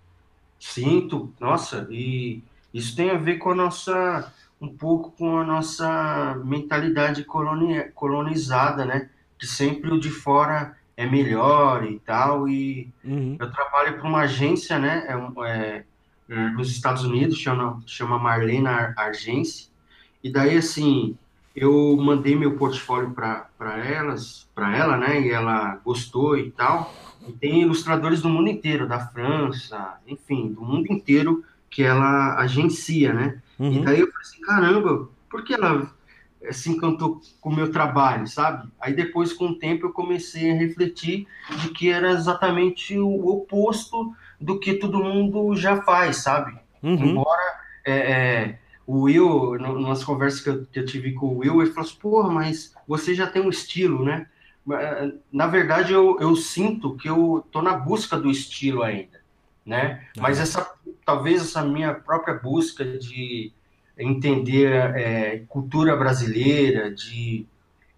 Sinto, nossa, e isso tem a ver com a nossa, um pouco com a nossa mentalidade colonizada, né? Que sempre o de fora é melhor e tal. E uhum. eu trabalho para uma agência, né? É, é, é, nos Estados Unidos, chama, chama Marlena Argense. E daí, assim, eu mandei meu portfólio para elas, para ela, né? E ela gostou e tal. E tem ilustradores do mundo inteiro, da França, enfim, do mundo inteiro que ela agencia, né? Uhum. E daí eu falei assim, caramba, por que ela se encantou com o meu trabalho, sabe? Aí depois, com o tempo, eu comecei a refletir de que era exatamente o oposto do que todo mundo já faz, sabe? Uhum. Embora é, é, o Will, nas conversas que eu, que eu, tive com o Will, ele falou assim, porra, mas você já tem um estilo, né? É, na verdade, eu, eu sinto que eu tô na busca do estilo ainda, né? Uhum. Mas essa, talvez essa minha própria busca de entender é, cultura brasileira, de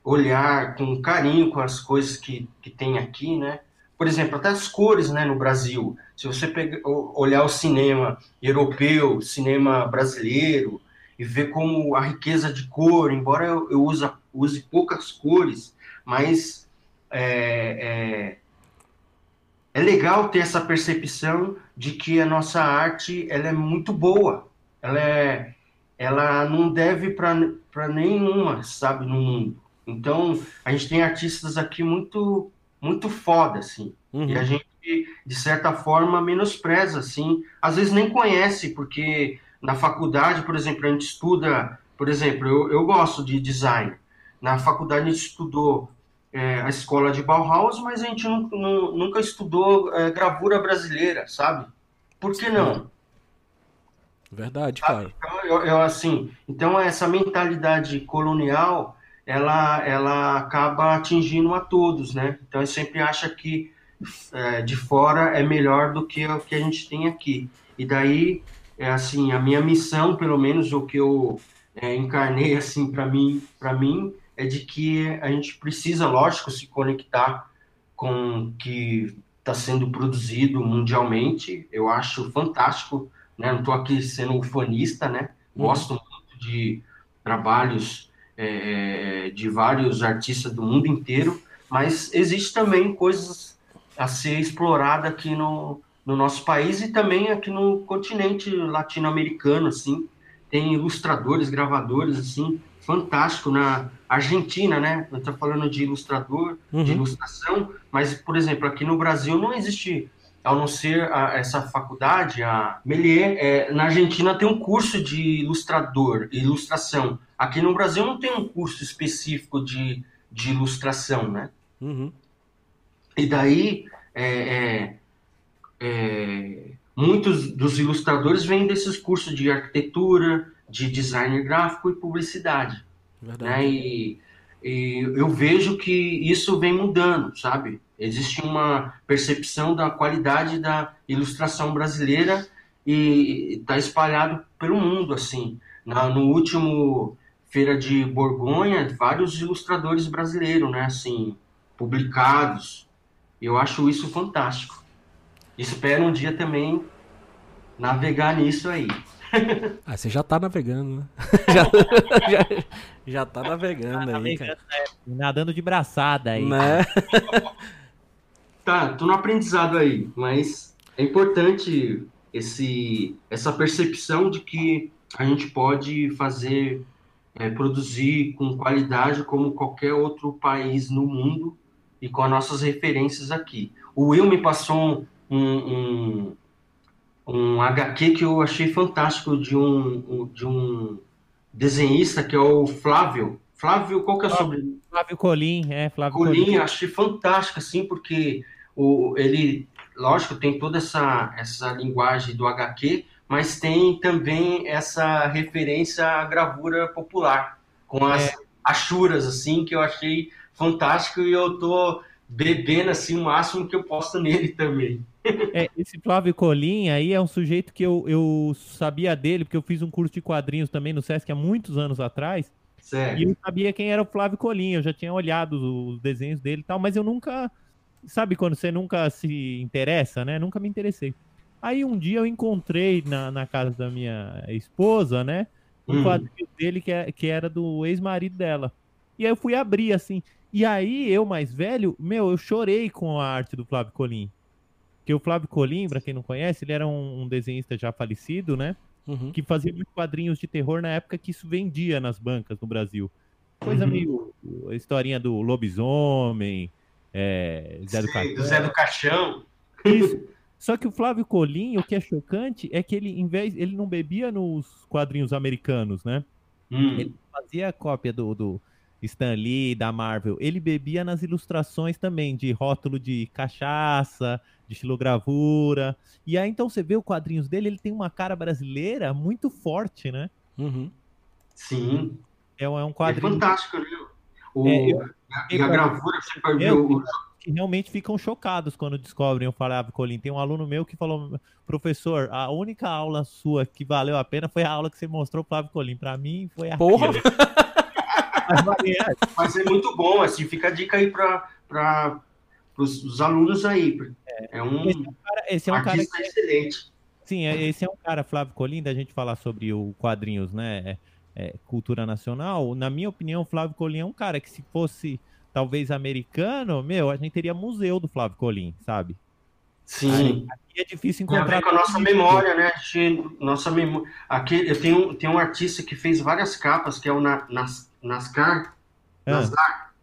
olhar com carinho com as coisas que, que tem aqui, né? Por exemplo, até as cores, né, no Brasil. Se você pegar, olhar o cinema europeu, cinema brasileiro, e ver como a riqueza de cor, embora eu, eu use, use poucas cores, mas é, é, é legal ter essa percepção de que a nossa arte ela é muito boa, ela é, ela não deve para nenhuma, sabe, no mundo. Então, a gente tem artistas aqui muito muito foda, assim. Uhum. E a gente, de certa forma, menospreza, assim. Às vezes nem conhece, porque na faculdade, por exemplo, a gente estuda, por exemplo, eu, eu gosto de design. Na faculdade a gente estudou é, a escola de Bauhaus, mas a gente não, não, nunca estudou é, gravura brasileira, sabe? Por que não? Verdade, cara. Então, eu, eu, assim, então essa mentalidade colonial, ela, ela acaba atingindo a todos, né? Então, eu sempre acha que é, de fora é melhor do que o que a gente tem aqui. E daí, é assim, a minha missão, pelo menos o que eu é, encarnei assim para mim, para mim, é de que a gente precisa, lógico, se conectar com o que está sendo produzido mundialmente. Eu acho fantástico né? Não estou aqui sendo ufanista, né? Uhum. Gosto muito de trabalhos é, de vários artistas do mundo inteiro, mas existe também coisas a ser explorada aqui no, no nosso país e também aqui no continente latino-americano, assim. Tem ilustradores, gravadores, assim, fantástico na Argentina, né? Eu estou falando de ilustrador, uhum. de ilustração, mas, por exemplo, aqui no Brasil não existe ao não ser a, essa faculdade, a Melier, é, na Argentina tem um curso de ilustrador, ilustração. Aqui no Brasil não tem um curso específico de, de ilustração, né? Uhum. E daí, é, é, é muitos dos ilustradores vêm desses cursos de arquitetura, de design gráfico e publicidade. Verdade. Né? E, e eu vejo que isso vem mudando, sabe? Existe uma percepção da qualidade da ilustração brasileira e está espalhado pelo mundo, assim. Na, no último Feira de Borgonha, vários ilustradores brasileiros, né, assim, publicados. Eu acho isso fantástico. Espero um dia também navegar nisso aí. Ah, você já tá navegando, né? já, já, já tá navegando tá aí, navegando, cara. Né? Nadando de braçada aí. Né? tá, tô no aprendizado aí, mas é importante esse, essa percepção de que a gente pode fazer, é, produzir com qualidade como qualquer outro país no mundo e com as nossas referências aqui. O Will me passou um, um, um HQ que eu achei fantástico de um, de um desenhista que é o Flávio. Flávio, qual que é o sobrenome? Flávio Colim, é, Flávio Colim. Colim, achei fantástico, assim, porque o, ele, lógico, tem toda essa, essa linguagem do HQ, mas tem também essa referência à gravura popular, com as é. achuras, assim, que eu achei fantástico e eu tô bebendo, assim, o máximo que eu posso nele também. É, esse Flávio Colim aí é um sujeito que eu, eu sabia dele, porque eu fiz um curso de quadrinhos também no Sesc há muitos anos atrás. Certo. E eu sabia quem era o Flávio Colim, eu já tinha olhado os desenhos dele e tal, mas eu nunca. Sabe quando você nunca se interessa, né? Nunca me interessei. Aí um dia eu encontrei na, na casa da minha esposa, né? Um hum. quadrinho dele que, é, que era do ex-marido dela. E aí eu fui abrir assim. E aí eu, mais velho, meu, eu chorei com a arte do Flávio Colim. Que o Flávio Colim, pra quem não conhece, ele era um, um desenhista já falecido, né? Uhum. Que fazia muitos quadrinhos de terror na época que isso vendia nas bancas no Brasil. Coisa uhum. meio. A historinha do lobisomem, é, Zé, do Caixão. Zé do Caixão. Isso. Só que o Flávio Colim, o que é chocante é que ele, em vez, ele não bebia nos quadrinhos americanos, né? Hum. Ele fazia cópia do, do Stan Lee, da Marvel. Ele bebia nas ilustrações também, de rótulo de cachaça, de estilogravura. E aí então você vê os quadrinhos dele, ele tem uma cara brasileira muito forte, né? Uhum. Sim. É, é um quadrinho. É fantástico, né? O, é, eu, e a gravura, você pode ver o. Que realmente ficam chocados quando descobrem o Flávio Colim. Tem um aluno meu que falou, professor, a única aula sua que valeu a pena foi a aula que você mostrou o Flávio Colim. Para mim foi a. Porra! Mas é muito bom, assim, fica a dica aí para os alunos aí. É, é um, esse é um cara, esse é um cara que, excelente. Sim, é, esse é um cara, Flávio Colim, da gente falar sobre o quadrinhos, né? É, é, cultura nacional. Na minha opinião, Flávio Colim é um cara que se fosse talvez americano, meu, a gente teria museu do Flávio Colim, sabe? Sim. Aqui é difícil encontrar. Tem a ver com a nossa memória, né? Nossa memória. Aqui eu tenho, tenho um artista que fez várias capas, que é o Na, Nas, Nascar. Ah. Nascar.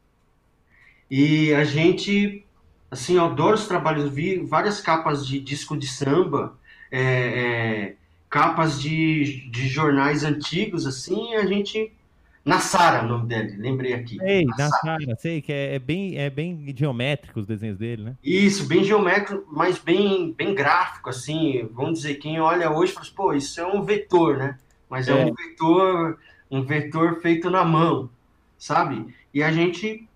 E a gente Assim, eu adoro os trabalhos, vi várias capas de disco de samba, é, é, capas de, de jornais antigos, assim, a gente Nassara, o nome dele, lembrei aqui. Sei, Nassara, sei que é, é, bem, é bem geométrico os desenhos dele, né? Isso, bem geométrico, mas bem, bem gráfico, assim. Vamos dizer, quem olha hoje fala assim, pô, isso é um vetor, né? Mas é, é um vetor, um vetor feito na mão, sabe? E a gente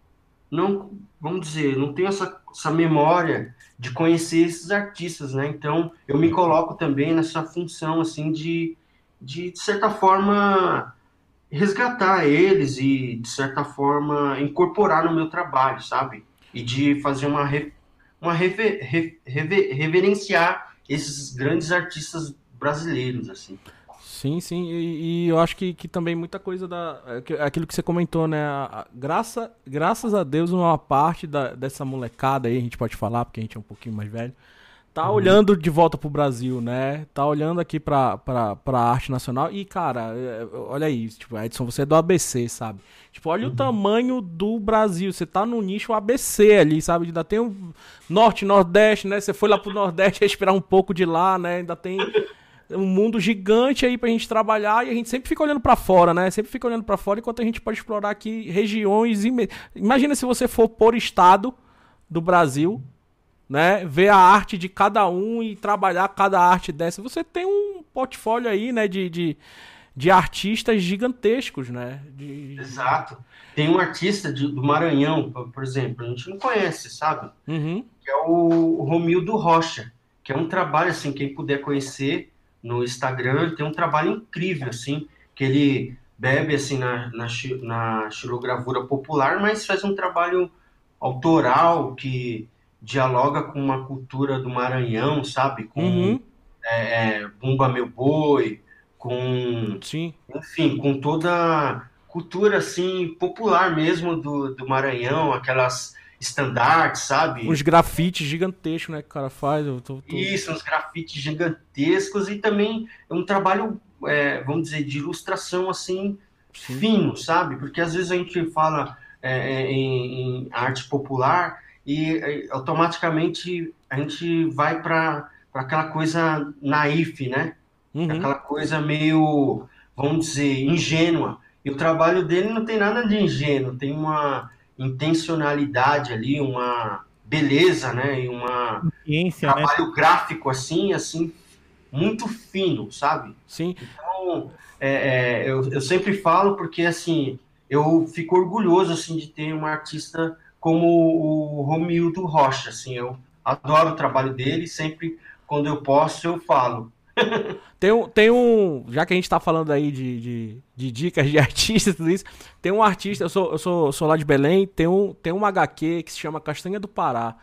não, vamos dizer, não tem essa, essa memória de conhecer esses artistas, né? Então, eu me coloco também nessa função, assim, de, de, de certa forma resgatar eles e, de certa forma, incorporar no meu trabalho, sabe? E de fazer uma, uma rever, rever, reverenciar esses grandes artistas brasileiros, assim. Sim, sim, e, e, eu acho que, que também muita coisa da. É aquilo que você comentou, né? A, a, graça, graças a Deus, uma parte da, dessa molecada aí, a gente pode falar, porque a gente é um pouquinho mais velho, tá uhum. olhando de volta pro Brasil, né? Tá olhando aqui pra, pra, pra arte nacional. E, cara, é, olha aí, tipo, Edson, você é do ABC, sabe? Tipo, olha uhum. o tamanho do Brasil. Você tá no nicho ABC ali, sabe? Ainda tem o norte, nordeste, né? Você foi lá pro nordeste respirar um pouco de lá, né? Ainda tem um mundo gigante aí pra gente trabalhar e a gente sempre fica olhando para fora, né? Sempre fica olhando para fora enquanto a gente pode explorar aqui regiões. Imagina se você for por estado do Brasil, né? Ver a arte de cada um e trabalhar cada arte dessa. Você tem um portfólio aí, né? De, de, de artistas gigantescos, né? De... Exato. Tem um artista de, do Maranhão, por exemplo, a gente não conhece, sabe? Uhum. Que é o Romildo Rocha, que é um trabalho, assim, quem puder conhecer no Instagram, ele tem um trabalho incrível, assim, que ele bebe, assim, na, na, na xilogravura popular, mas faz um trabalho autoral que dialoga com uma cultura do Maranhão, sabe? Com uhum. é, é, Bumba Meu Boi, com. Sim. Enfim, com toda a cultura assim, popular mesmo do, do Maranhão, aquelas estandartes, sabe? Uns grafites gigantescos, né, que o cara faz. Eu tô, tô... Isso, uns grafites gigantescos e também é um trabalho, é, vamos dizer, de ilustração assim, Sim. fino, sabe? Porque às vezes a gente fala é, é em, em arte popular e automaticamente a gente vai para aquela coisa naif, né? Uhum. Aquela coisa meio, vamos dizer, ingênua. E o trabalho dele não tem nada de ingênuo, tem uma intencionalidade ali, uma beleza, né? E uma Ciência, né? trabalho né? gráfico assim, assim, muito fino, sabe? Sim. Então, é, é, eu, eu sempre falo porque assim, eu fico orgulhoso assim de ter uma artista como o Romildo Rocha, assim, eu adoro o trabalho dele, sempre quando eu posso eu falo. tem, um, tem um. Já que a gente tá falando aí de, de, de dicas de artistas e tudo isso, tem um artista, eu sou, eu sou, sou lá de Belém, tem um, tem um HQ que se chama Castanha do Pará,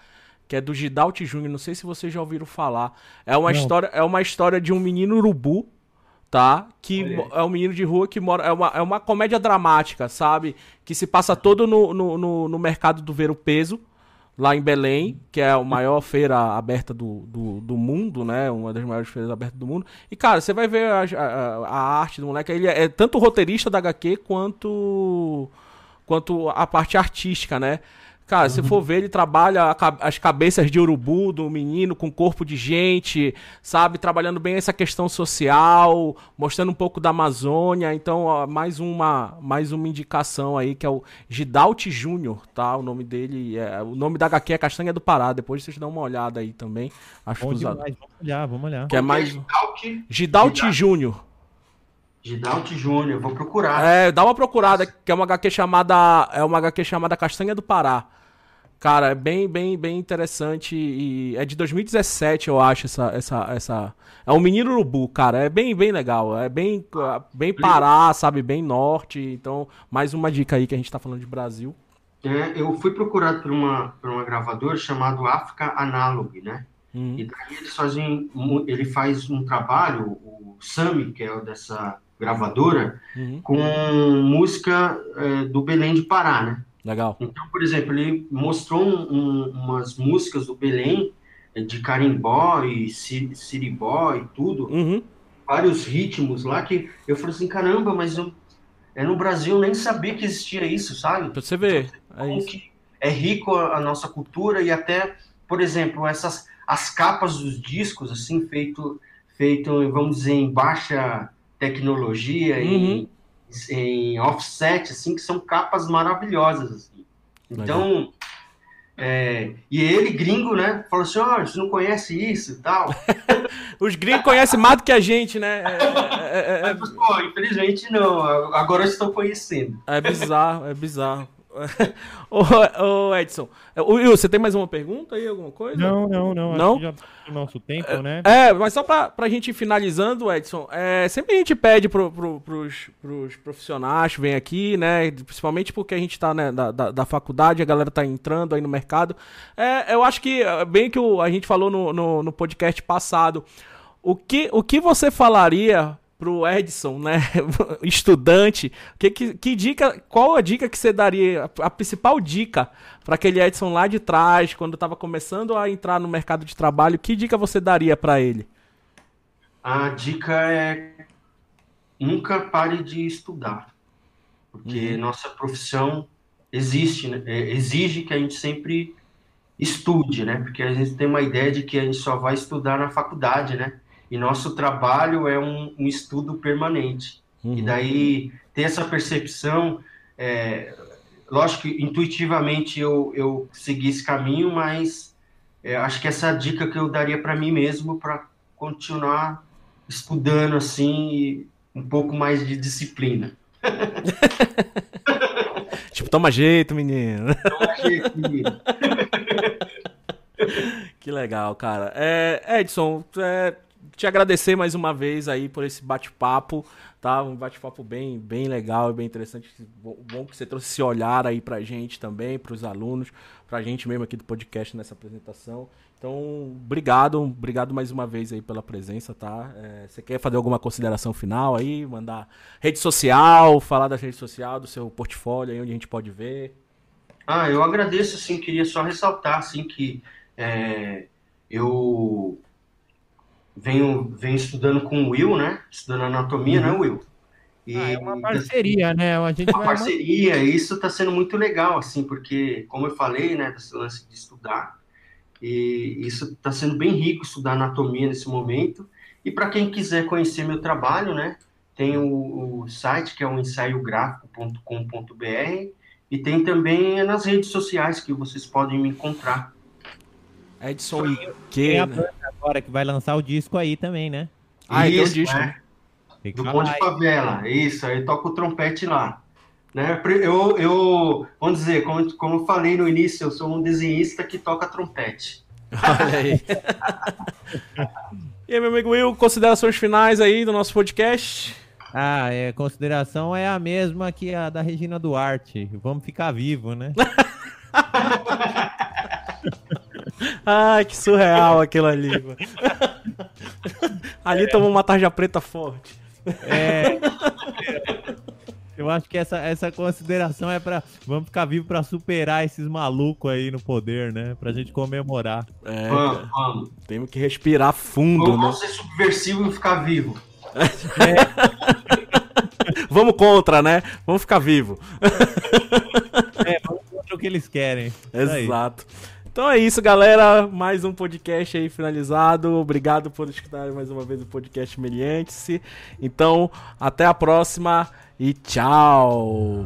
que é do Gidalt Júnior, não sei se vocês já ouviram falar. É uma, história, é uma história de um menino urubu tá? Que é um menino de rua que mora. É uma, é uma comédia dramática, sabe? Que se passa todo no, no, no, no mercado do Ver o Peso, lá em Belém, que é a maior feira aberta do, do, do, mundo, né? Uma das maiores feiras abertas do mundo. E, cara, você vai ver a, a, a arte do moleque. Ele é, é tanto roteirista da HQ quanto, quanto a parte artística, né? Cara, se for ver, ele trabalha as cabeças de urubu do menino com corpo de gente, sabe? Trabalhando bem essa questão social, mostrando um pouco da Amazônia. Então, ó, mais uma mais uma indicação aí, que é o Gidalt Júnior, tá? O nome dele, é, o nome da HQ é Castanha do Pará. Depois vocês dão uma olhada aí também. Acho Bom demais. Vamos olhar, vamos olhar. Que é mais... Gidalt Júnior. Gidalt Júnior, vou procurar. É, dá uma procurada, que é uma HQ chamada. É uma HQ chamada Castanha do Pará. Cara, é bem, bem, bem interessante e é de 2017, eu acho, essa, essa, essa... É um menino urubu, cara, é bem, bem legal, é bem, bem Pará, sabe, bem norte, então, mais uma dica aí que a gente tá falando de Brasil. É, eu fui procurado por uma, por uma gravadora chamada África Analog, né? Uhum. E daí eles fazem, ele faz um trabalho, o Sami, que é dessa gravadora, uhum. com música é, do Belém de Pará, né? Legal. Então, por exemplo, ele mostrou um, um, umas músicas do Belém, eh, de carimbó e siribó e tudo, uhum. vários ritmos lá que eu falei assim, caramba, mas eu, é no Brasil nem sabia que existia isso, sabe? Pra você ver. É, é rico a, a, nossa cultura e até, por exemplo, essas as capas dos discos, assim, feito, feito, vamos dizer, em baixa tecnologia, uhum. em, em offset, assim, que são capas maravilhosas. Assim. Então, é, e ele, gringo, né, falou assim, ó, oh, você não conhece isso e tal. Os gringos conhecem mais do que a gente, né? É, é, é, é pô, infelizmente não, agora eu estou conhecendo. É bizarro, é bizarro. ô, ô, Edson, o Will, você tem mais uma pergunta aí, alguma coisa? Não, não, não. Não? já o nosso tempo, né? É, mas só pra, pra gente ir finalizando, Edson, é, sempre a gente pede pro, pro, pros, pros profissionais que vêm aqui, né? Principalmente porque a gente tá né, da, da, da, faculdade, a galera tá entrando aí no mercado. É, eu acho que, bem que o, a gente falou no, no, no podcast passado, o que, o que você falaria pro Edson, né, estudante, que, que, que, dica, qual a dica que você daria, a, principal dica para aquele Edson lá de trás, quando estava começando a entrar no mercado de trabalho, que dica você daria para ele? A dica é nunca pare de estudar, porque uhum. nossa profissão existe, né, é, exige que a gente sempre estude, né, porque a gente tem uma ideia de que a gente só vai estudar na faculdade, né, e nosso trabalho é um, um estudo permanente. Uhum. E daí ter essa percepção, é, lógico que intuitivamente eu, eu segui esse caminho, mas é, acho que essa é a dica que eu daria para mim mesmo para continuar estudando assim um pouco mais de disciplina. tipo, toma jeito, menino. Toma jeito, menino. que legal, cara. É, Edson, é, te agradecer mais uma vez aí por esse bate-papo, tá? Um bate-papo bem, bem legal e bem interessante. Bom que você trouxe esse olhar aí pra gente também, pros alunos, pra gente mesmo aqui do podcast nessa apresentação. Então, obrigado, obrigado mais uma vez aí pela presença, tá? É, você quer fazer alguma consideração final aí? Mandar rede social, falar da rede social, do seu portfólio aí, onde a gente pode ver? Ah, eu agradeço, assim, queria só ressaltar, assim, que é, eu venho, venho estudando com o Will, né? Estudando anatomia, né, uhum. né, Will? E, ah, é uma parceria, né? A gente uma parceria, e isso está sendo muito legal, assim, porque, como eu falei, né, desse lance de estudar, e isso está sendo bem rico estudar anatomia nesse momento. E para quem quiser conhecer meu trabalho, né, tem o, o site que é o ensaiográfico.com.br e tem também nas redes sociais que vocês podem me encontrar. Edson e que né? Agora que vai lançar o disco aí também, né? Ah, então Isso, então o disco. É. Do Ponte Favela, isso, aí toca o trompete lá. Né? Eu, eu, vamos dizer, como, como eu falei no início, eu sou um desenhista que toca trompete. Olha aí. e aí, meu amigo Will, considerações finais aí do nosso podcast? Ah, é, consideração é a mesma que a da Regina Duarte. Vamos ficar vivo, né? Ai, que surreal aquilo ali, mano. ali é. tomou uma tarja preta forte. É. Eu acho que essa, essa consideração é para vamos ficar vivo para superar esses malucos aí no poder, né? Pra gente comemorar. É, vamos, vamos. Temos que respirar fundo, vamos né? Vamos ser subversivo e ficar vivo. É. vamos contra, né? Vamos ficar vivo. É, vamos contra o que eles querem. Exato. Então é isso, galera. Mais um podcast aí finalizado. Obrigado por escutar mais uma vez o podcast Meliante-se. Então, até a próxima e tchau!